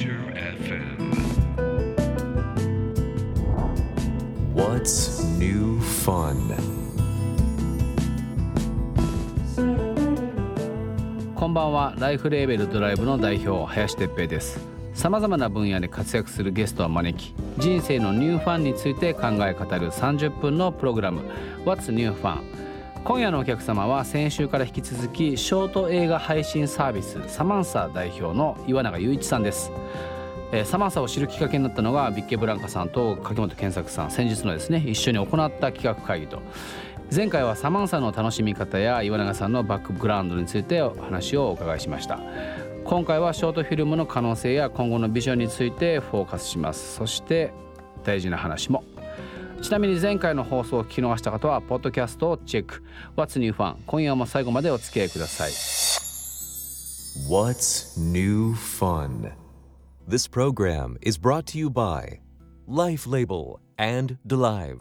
FM. What's new fun? こんばんはライフレーベルドライブの代表林哲平ですさまざまな分野で活躍するゲストを招き人生のニューファンについて考え語る30分のプログラム What's New Fun? 今夜のお客様は先週から引き続きショート映画配信サービスサマンサ代表の岩永雄一さんです。えーサマンサを知るきっかけになったのがビッケブランカさんと柿本健作さん先日のですね一緒に行った企画会議と。前回はサマンサの楽しみ方や岩永さんのバックグラウンドについてお話をお伺いしました。今回はショートフィルムの可能性や今後のビジョンについてフォーカスします。そして大事な話もちなみに前回の放送を聞き逃した方はポッドキャストをチェック What's New Fun 今夜も最後までお付き合いください What's new fun? This program is brought to you by Life Label and Delive.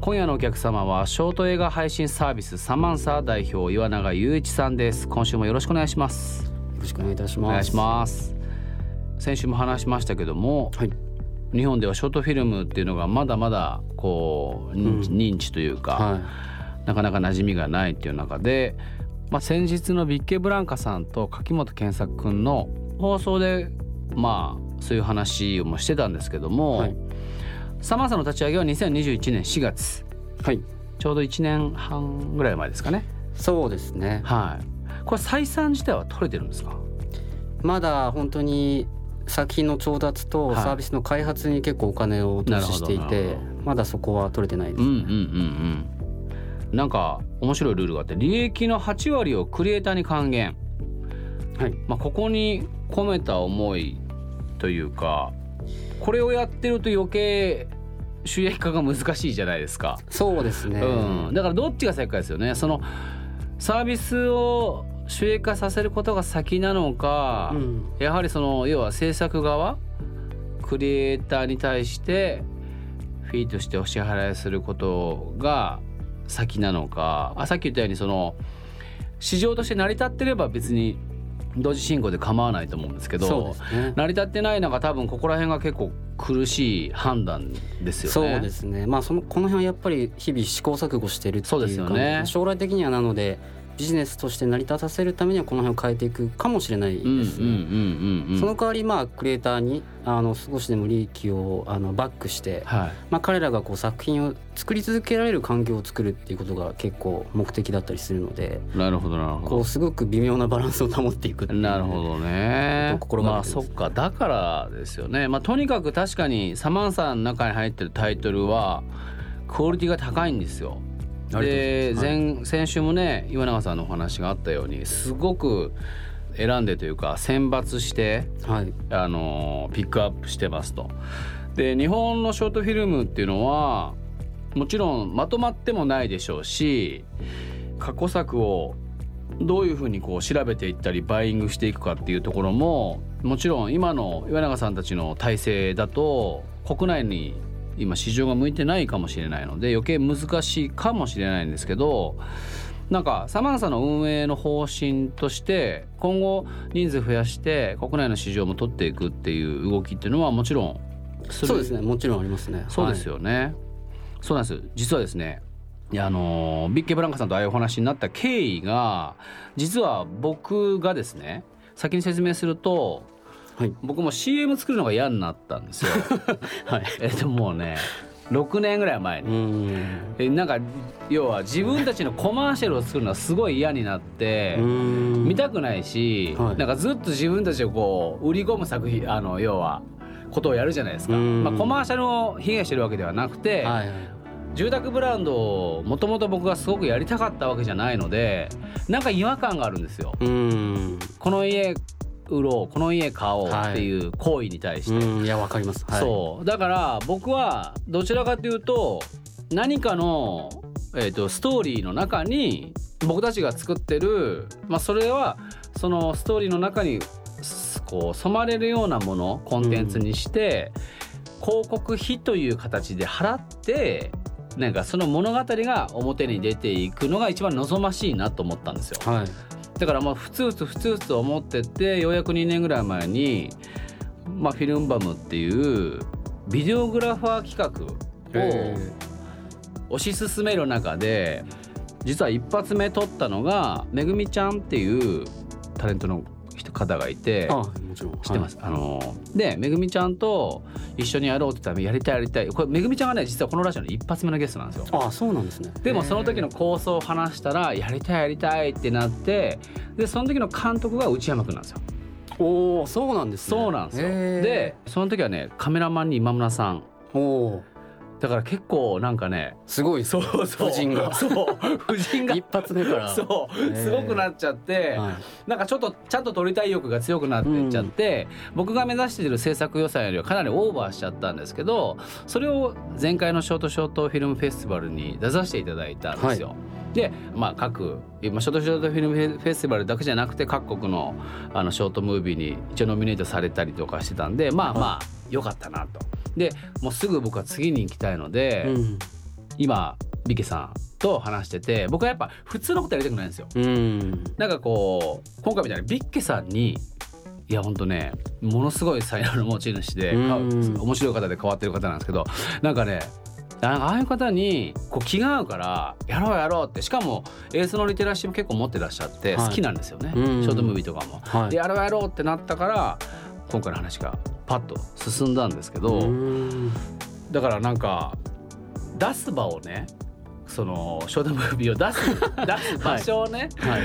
今夜のお客様はショート映画配信サービスサマンサ代表岩永雄一さんです今週もよろしくお願いしますよろしくお願いいたします。お願いします先週も話しましたけどもはい。日本ではショートフィルムっていうのがまだまだこう認知,、というか、はなかなか馴染みがないっていう中で、まあ、先日のビッケブランカさんと柿本健作くんの放送でまあそういう話をもしてたんですけども、はいサマンサの立ち上げは2021年4月い。はい。ちょうど1年半ぐらい前ですかねそうですね。はいこれ採算自体は取れてるんですか？まだ本当に作品の調達とはい。サービスの開発に結構お金を投資していてなるほどなるほ、まだそこは取れてないです。うんうんうんうん。なんか面白いルールがあって利益の8割をクリエイターに還元、はい。まあ、ここに込めた思いというかこれをやってると余計収益化が難しいじゃないですか、そうですね。うん、だからどっちが先かですよね？そのサービスを収益化させることが先なのか、うんやはりその要は制作側クリエイターに対してフィーとしてお支払いすることが先なのかあさっき言ったようにその市場として成り立ってれば別に同時進行で構わないと思うんですけどね。成り立ってない中多分ここら辺が結構苦しい判断ですよね。そうですね。まあそのこの辺はやっぱり日々試行錯誤してるっていうそうですよね将来的にはなのでビジネスとして成り立たせるためにはこの辺を変えていくかもしれないですね。その代わりまあクリエイターにあの少しでも利益をあのバックして、はい。まあ、彼らがこう作品を作り続けられる環境を作るっていうことが結構目的だったりするのでなるほどなるほど。こうすごく微妙なバランスを保っていくっていうなるほどね。心がまあけてますそっかだからですよね。まあとにかく確かにサマンサの中に入ってるタイトルはクオリティが高いんですよ。で前先週もね岩永さんのお話があったようにすごく選んでというか選抜してはい。あのピックアップしてますと。で日本のショートフィルムっていうのはもちろんまとまってもないでしょうし過去作をどういうふうにこう調べていったりバイイングしていくかっていうところももちろん今の岩永さんたちの体制だと国内に今市場が向いてないかもしれないので余計難しいかもしれないんですけどなんかサマンサの運営の方針として今後人数増やして国内の市場も取っていくっていう動きっていうのはもちろんそうですね。もちろんありますね。そうですよね、そうなんです。実はですねあのビッケブランカさんとああいうお話になった経緯が実は僕がですね先に説明するとはい僕も CM 作るのが嫌になったんですよ。はいえっともうね6年ぐらい前うに。んえなんか要は自分たちのコマーシャルを作るのはすごい嫌になって。うん見たくないし、はいなんかずっと自分たちをこう売り込む作品あの要はことをやるじゃないですか、うんまあ、コマーシャルを被害してるわけではなくて、はいはい住宅ブランドをもともと僕がすごくやりたかったわけじゃないのでなんか違和感があるんですよ。うんこの家売ろうこの家買おうっていう行為に対して、うんいやわかります。はい。そう。だから僕はどちらかというと何かの、えー、とストーリーの中に僕たちが作ってる、まあ、それはそのストーリーの中にすこう染まれるようなものコンテンツにして、広告費という形で払ってなんかその物語が表に出ていくのが一番望ましいなと思ったんですよ。はいだからまあふつふつふつふつ思っててようやく2年ぐらい前に、まあ、フィルムバムっていうビデオグラファー企画を推し進める中で実は一発目撮ったのがめぐみちゃんっていうタレントの人方がいてあもちろん。知ってます、あのでめぐみちゃんと一緒にやろうって言ったらやりたいやりたい。これめぐみちゃんがね実はこのラジオの一発目のゲストなんですよ。はいあそうなんですね。でもその時の構想を話したらやりたいやりたいってなってでその時の監督が内山君なんですよ。おおそうなんですね。そうなんですよ。でその時はねカメラマンに今村さん。おおだから結構なんかねすごいそうそう。夫人が。そう。夫人が。一発目から。そう。すごくなっちゃって、はいなんかちょっとちゃんと撮りたい欲が強くなっていっちゃって、僕が目指している制作予算よりはかなりオーバーしちゃったんですけどそれを前回のショートショートフィルムフェスティバルに出させていただいたんですよ。で、まあ、各、まあ、ショートショートフィルムフェスティバルだけじゃなくて各国のあのショートムービーに一応ノミネートされたりとかしてたんでまあまあ良かったなと。でもうすぐ僕は次に行きたいので、うん。今ビケさんと話してて僕はやっぱ普通のことやりたくないんですよ。うん。なんかこう今回みたいにビッケさんにいやほんとねものすごい才能の持ち主でかうん。面白い方で変わってる方なんですけどなんかねああいう方にこう気が合うからやろうやろうってしかも映像のリテラシーも結構持ってらっしゃってはい。好きなんですよね、うん。ショートムービーとかも。はい。でやろうやろうってなったから今回の話がパッと進んだんですけど、うんだからなんか出す場をねそのショートムービーを出す 出す場所をね、はい。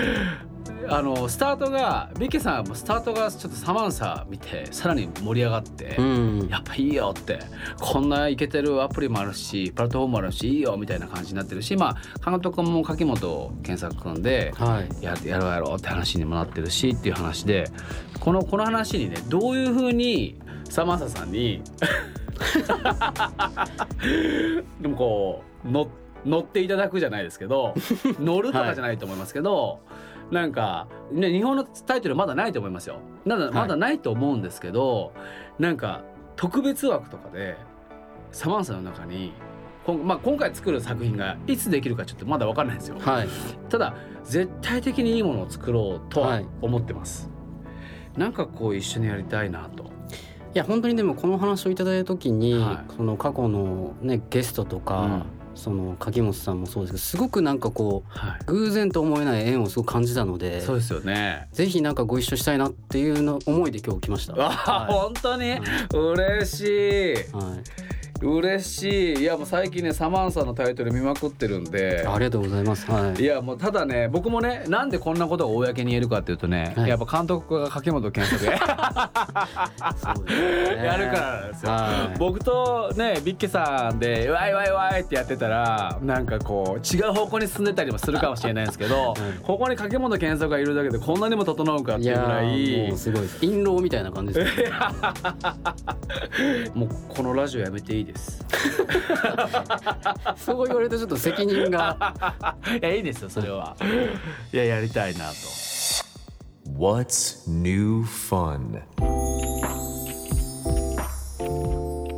あのスタートがビッケさんもスタートがちょっとサマンサ見てさらに盛り上がって、うん。やっぱいいよってこんなイケてるアプリもあるしプラットフォームもあるしいいよみたいな感じになってるしまあ監督も柿本健作君ではい。ややろうやろうって話にもなってるしっていう話でこのこの話にねどういうふうにサマンサさんにでもこう乗乗っていただくじゃないですけど 乗るとかじゃないと思いますけど、なんか、ね、日本のタイトルまだないと思いますよ。まだいまだないと思うんですけど、なんか特別枠とかでサマンサの中にまあ、今回作る作品がいつできるかちょっとまだ分かんないんですよ。はいただ絶対的にいいものを作ろうとははい思ってます。なんかこう一緒にやりたいなと。いや本当にでもこの話をいただいた時に、はいその過去のねゲストとか、うんその柿本さんもそうですけどすごくなんかこうはい。偶然と思えない縁をすごく感じたのでそうですよね。ぜひなんかご一緒したいなっていうの思いで今日来ました。あ、は本当に？嬉しい。いはい嬉しい。いやもう最近ねサマンサのタイトル見まくってるんで。ありがとうございます。はいいやもうただね僕もねなんでこんなことを公に言えるかっていうとね、はいやっぱ監督が柿本健作ねやるからですよ。はい僕とねビッケさんで「ワイワイワイ」ってやってたらなんかこう違う方向に進んでたりもするかもしれないんですけど、ここに柿本健作がいるだけでこんなにも整うかっていうぐらーいもうすごいです。印籠みたいな感じです、ね。もうこのラジオやめていいです。そう言われるとちょっと責任が。いやいいですよそれは。いややりたいなと。What's new fun?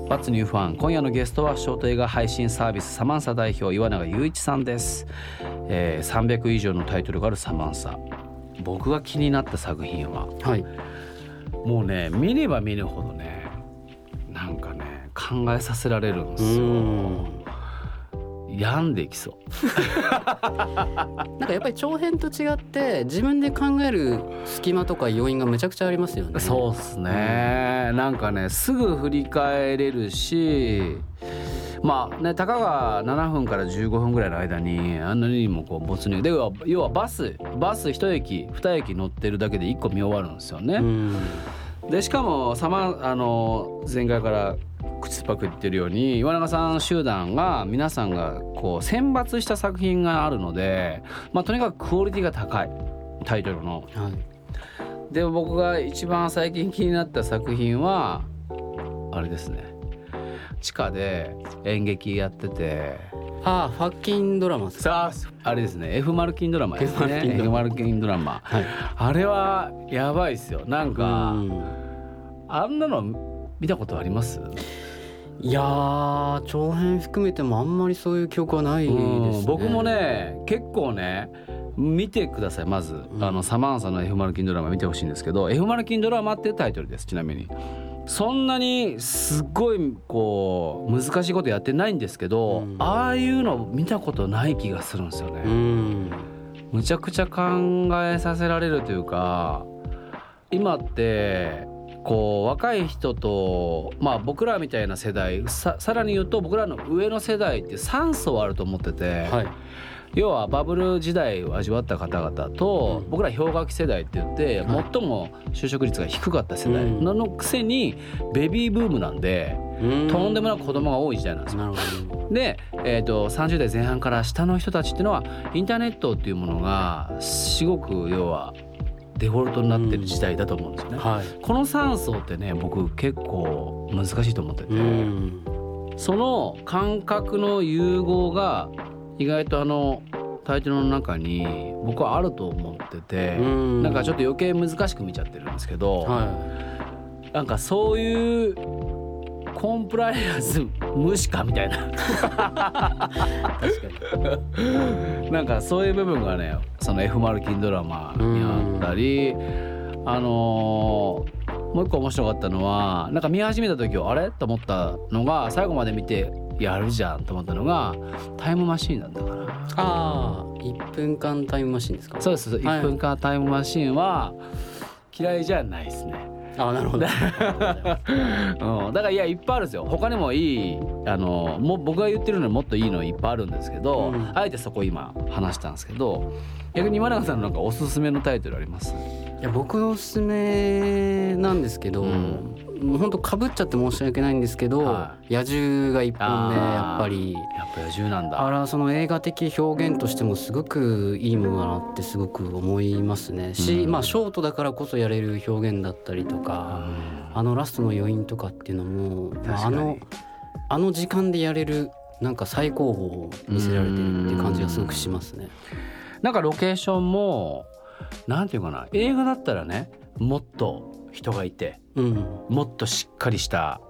What's New Fun? 今夜のゲストはショート映画配信サービスサマンサ代表岩永雄一さんです、えー、300以上のタイトルがあるサマンサ僕が気になった作品ははい。もうね見れば見るほどねなんかね考えさせられるんでうすよん。病んでいきそう なんかやっぱり長編と違って自分で考える隙間とか要因がめちゃくちゃありますよね。そうっすね、なんかねすぐ振り返れるしまあねたかが7分から15分ぐらいの間にあんなにもこう没入で要は要はバスバス1駅2駅乗ってるだけで1個見終わるんですよね。うん。でしかもさまあの前回から口酸っぱく言ってるように岩永さん集団が皆さんがこう選抜した作品があるので、まあ、とにかくクオリティが高いタイトルの。はい。で僕が一番最近気になった作品はあれですね。地下で演劇やってて。ああファッキンドラマ。さああれですね。F マルキンドラマですね。F マルキンドラマ。はい。あれはやばいっすよ。なんかうん。あんなの見たことあります？いやー長編含めてもあんまりそういう記憶はないです、ね。うん、僕もね結構ね見てくださいまず、ん。あのサマンサの F マルキンドラマ見てほしいんですけど F マルキンドラマっていうタイトルですちなみに。そんなにすっごいこう難しいことやってないんですけど、うん。ああいうの見たことない気がするんですよね、うん。むちゃくちゃ考えさせられるというか今ってこう若い人とまあ僕らみたいな世代ささらに言うと僕らの上の世代って3層あると思ってて、はい。要はバブル時代を味わった方々とうん。僕ら氷河期世代って言ってはい。最も就職率が低かった世代うん。ののくせにベビーブームなんでとんでもなく子供が多い時代なんですよ。で、えー、と30代前半から下の人たちっていうのはインターネットっていうものがすごく要はデフォルトになってる時代だと思うんですよね。はい。この3層ってね僕結構難しいと思ってて、うん。その感覚の融合が意外とあのタイトルの中に僕はあると思ってて、うん。なんかちょっと余計難しく見ちゃってるんですけど、はなんかそういうコンプライアンス無視かみたいな。い確かに。なんかそういう部分がねその F・ マルキンドラマにあったり、あのーもう一個面白かったのはなんか見始めた時あれ？と思ったのが最後まで見てやるじゃんと思ったのがタイムマシーンなんだからああ1分間タイムマシンですか？そうです、はい。1分間タイムマシーンは嫌いじゃないですね、ああなるほど。うん、だからいやいっぱいあるんですよ。他にもいいあのもう僕が言ってるのにもっといいのいっぱいあるんですけど、うん。あえてそこ今話したんですけど逆に今永さんのなんかおすすめのタイトルあります？いや僕のおすすめなんですけど、うん。もう本当かぶっちゃって申し訳ないんですけど、は野獣が一本目やっぱり。やっぱ野獣なんだ。あれはその映画的表現としてもすごくいいものだなってすごく思いますね。し、うん。まあショートだからこそやれる表現だったりとか、あのラストの余韻とかっていうのも、まあ、あのあの時間でやれるなんか最高峰を見せられてるっていう感じがすごくしますね。なんかロケーションもなんていうかな映画だったらねもっと人がいてうん、もっとしっかりした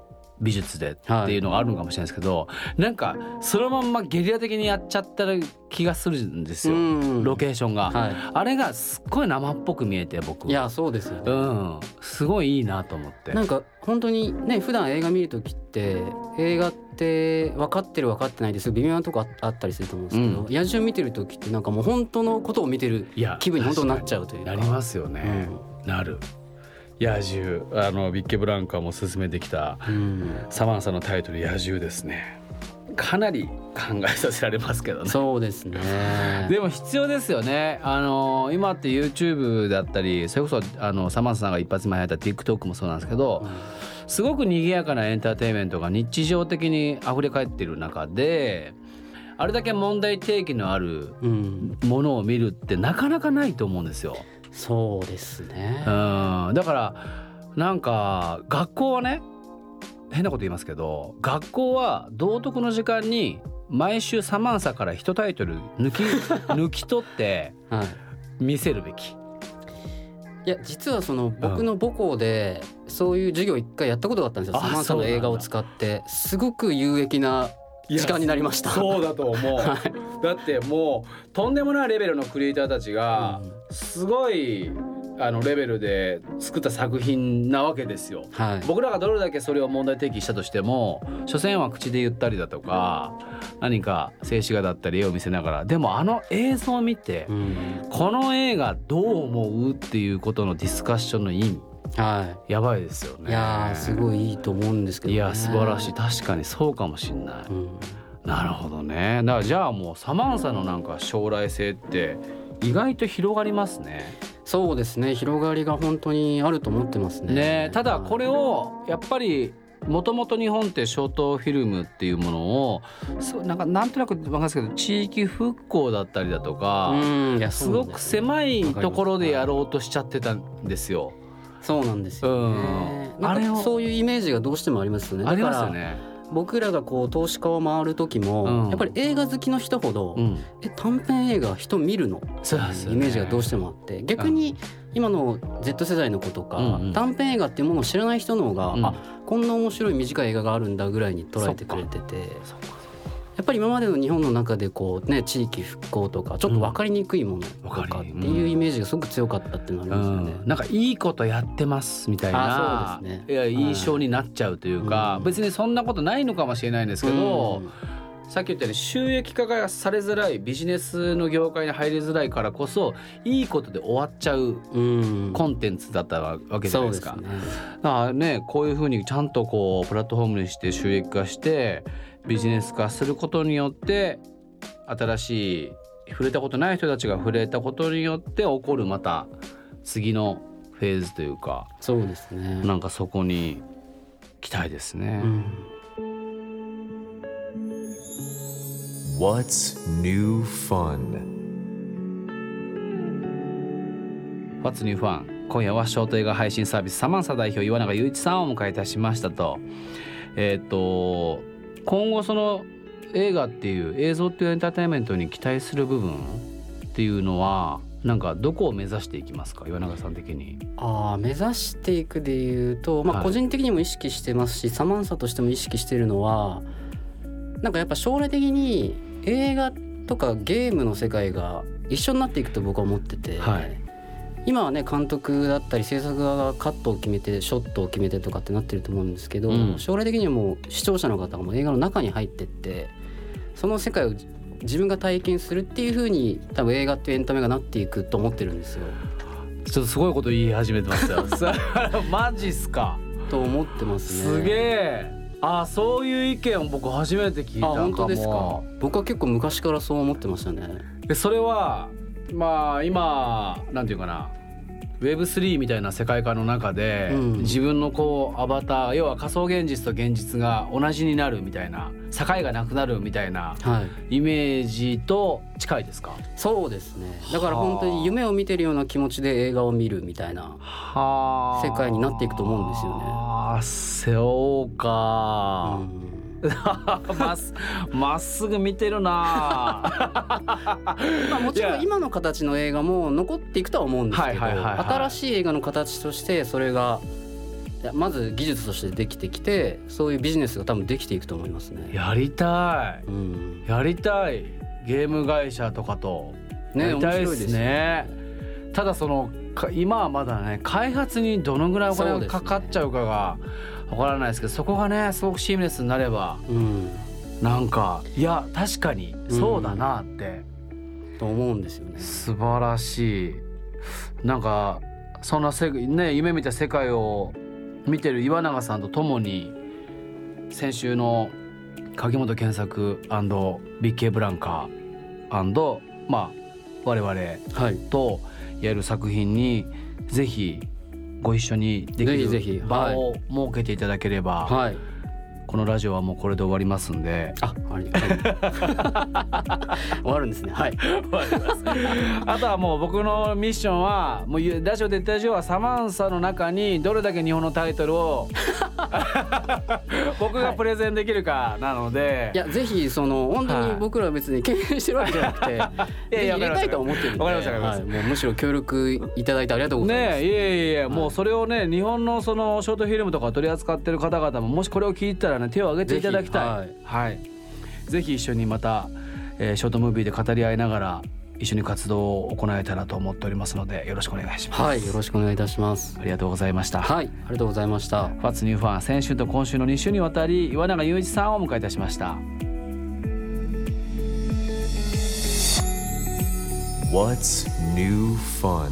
美術でっていうのがあるのかもしれないですけど、なんかそのまんまゲリラ的にやっちゃった気がするんですよ、うん。ロケーションが、はあれがすっごい生っぽく見えて僕。い、いやそうですよね。うん。すごいいいなと思って。なんか本当にね普段映画見る時って映画って分かってる分かってないです。微妙なとこああったりすると思うんですけど、うん。野獣見てる時ってなんかもう本当のことを見てる気分に本当になっちゃうというか。なりますよね、なる野獣あのビッケブランカも勧めてきたうんサマンサのタイトル野獣ですねかなり考えさせられますけどねそうですね。でも必要ですよね。あの今って YouTube だったりそれこそあのサマンサさんが一発前やった TikTok もそうなんですけどすごく賑やかなエンターテインメントが日常的に溢れ返ってる中であれだけ問題提起のあるうん、ものを見るってなかなかないと思うんですよ。そうですねう。んだからなんか学校はね変なこと言いますけど学校は道徳の時間に毎週サマンサから一タイトル抜き 抜き取ってはい。見せるべき。いや実はその僕の母校でそういう授業一回やったことがあったんですよ。あサマンサの映画を使ってすごく有益な時間になりました。そうだと思う。はいだってもうとんでもないレベルのクリエイターたちがすごいあのレベルで作った作品なわけですよ。はい。僕らがどれだけそれを問題提起したとしても所詮は口で言ったりだとか何か静止画だったり絵を見せながらでもあの映像を見てうん、この映画どう思うっていうことのディスカッションの意味はやばいですよい。ね。いやーすごいいいと思うんですけど、ね。いや素晴らしい確かにそうかもしんない。うん。なるほどねだからじゃあもうサマンサのなんか将来性って意外と広がりますね。そうですね広がりが本当にあると思ってますね。ねただこれをやっぱりもともと日本ってショートフィルムっていうものをそうなんかなんとなく分かんないですけど地域復興だったりだとか、すごく狭いところでやろろうとしちゃってたんですよ。そうなんですよね。うん。あれを。なんかそういうイメージがどうしてもありますよね。ありだからますよね。僕らがこう投資家を回る時も、うん。やっぱり映画好きの人ほど、うん。え短編映画人見るの？ね。イメージがどうしてもあって。逆に今の Z 世代の子とか、うんうん。短編映画っていうものを知らない人の方が、うん。あこんな面白い短い映画があるんだぐらいに捉えてくれててやっぱり今までの日本の中でこうね地域復興とかちょっと分かりにくいものとかっていうイメージがすごく強かったっていうのはありますよね。うん、なんかいいことやってますみたいなあそうですね。いや印象になっちゃうというか、うん。別にそんなことないのかもしれないんですけど、うん。さっき言ったように収益化がされづらいビジネスの業界に入りづらいからこそいいことで終わっちゃううん。コンテンツだったわけじゃないですか。すね。だからねこういうふうにちゃんとこうプラットフォームにして収益化してビジネス化することによって新しい触れたことない人たちが触れたことによって起こるまた次のフェーズというかそうですね。なんかそこに期待ですね。うん What's new fun? What's New Fun? 今夜はショート映画配信サービスサマンサ代表岩永雄一さんをお迎えいたしましたとえっ、と今後その映画っていう映像っていうエンターテインメントに期待する部分っていうのはなんかどこを目指していきますか？岩永さん的に。ああ目指していくでいうと、まあ、はい個人的にも意識してますし、サマンサとしても意識してるのはなんかやっぱ将来的に映画とかゲームの世界が一緒になっていくと僕は思ってて、はい今はね監督だったり制作側がカットを決めてショットを決めてとかってなってると思うんですけど、うん将来的にはもう視聴者の方がもう映画の中に入ってってその世界を自分が体験するっていう風に多分映画っていうエンタメがなっていくと思ってるんですよ。ちょっとすごいこと言い始めてますよ。マジっすか？と思ってますね。すげえ。あそういう意見を僕初めて聞いたあかも。本当ですか？僕は結構昔からそう思ってましたね。でそれはまあ今なんていうかな Web3 みたいな世界観の中で、うん自分のこうアバター要は仮想現実と現実が同じになるみたいな境がなくなるみたいなはい。イメージと近いですか？そうですね。だから本当に夢を見てるような気持ちで映画を見るみたいな。はあ世界になっていくと思うんですよねああそうか、うんま まっすぐ見てるな。まあもちろん今の形の映画も残っていくとは思うんですけど、新しい映画の形としてそれがまず技術としてできてきてそういうビジネスが多分できていくと思いますね。やりたい。うん、やりたい。ゲーム会社とかと。やねりたいで面白いですすね。ただそのか今はまだね開発にどのぐらいお金がかかっちゃうかがわからないですけどそこがねすごくシームレスになればうん、なんかいや確かにそうだなって、と思うんですよね。素晴らしいなんかそんなせね夢見た世界を見てる岩永さんと共に先週の鍵本健作 &BK ブランカまあ我々はい。とやる作品にぜひご一緒にできぜひぜひる場を設けていただければ、はい。このラジオはもうこれで終わりますんで。あ、あり、はい、終わるんですね。はい。あとはもう僕のミッションはもうラジオで言った以上はサマンサの中にどれだけ日本のタイトルを 僕がプレゼンできるかなので、いやぜひその本当に僕らは別に敬遠してるわけじゃなくて、いや入れたいと思ってるんで、わかりましたはい、もうむしろ協力いただいてありがとうございます。ねえいえいえもうそれをね日本のそのショートフィルムとか取り扱ってる方々ももしこれを聞いたらね手を挙げていただきたいぜひはい、ぜひ一緒にまた、えーショートムービーで語り合いながら一緒に活動を行えたらと思っておりますのでよろしくお願いします、はい、よろしくお願いいたします。ありがとうございましたはい、ありがとうございました。ファッツニューファン先週と今週の2週にわたり岩永雄一さんをお迎えいたしました What's new fun?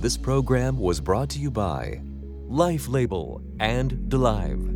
This program was brought to you by Life Label and DeLive.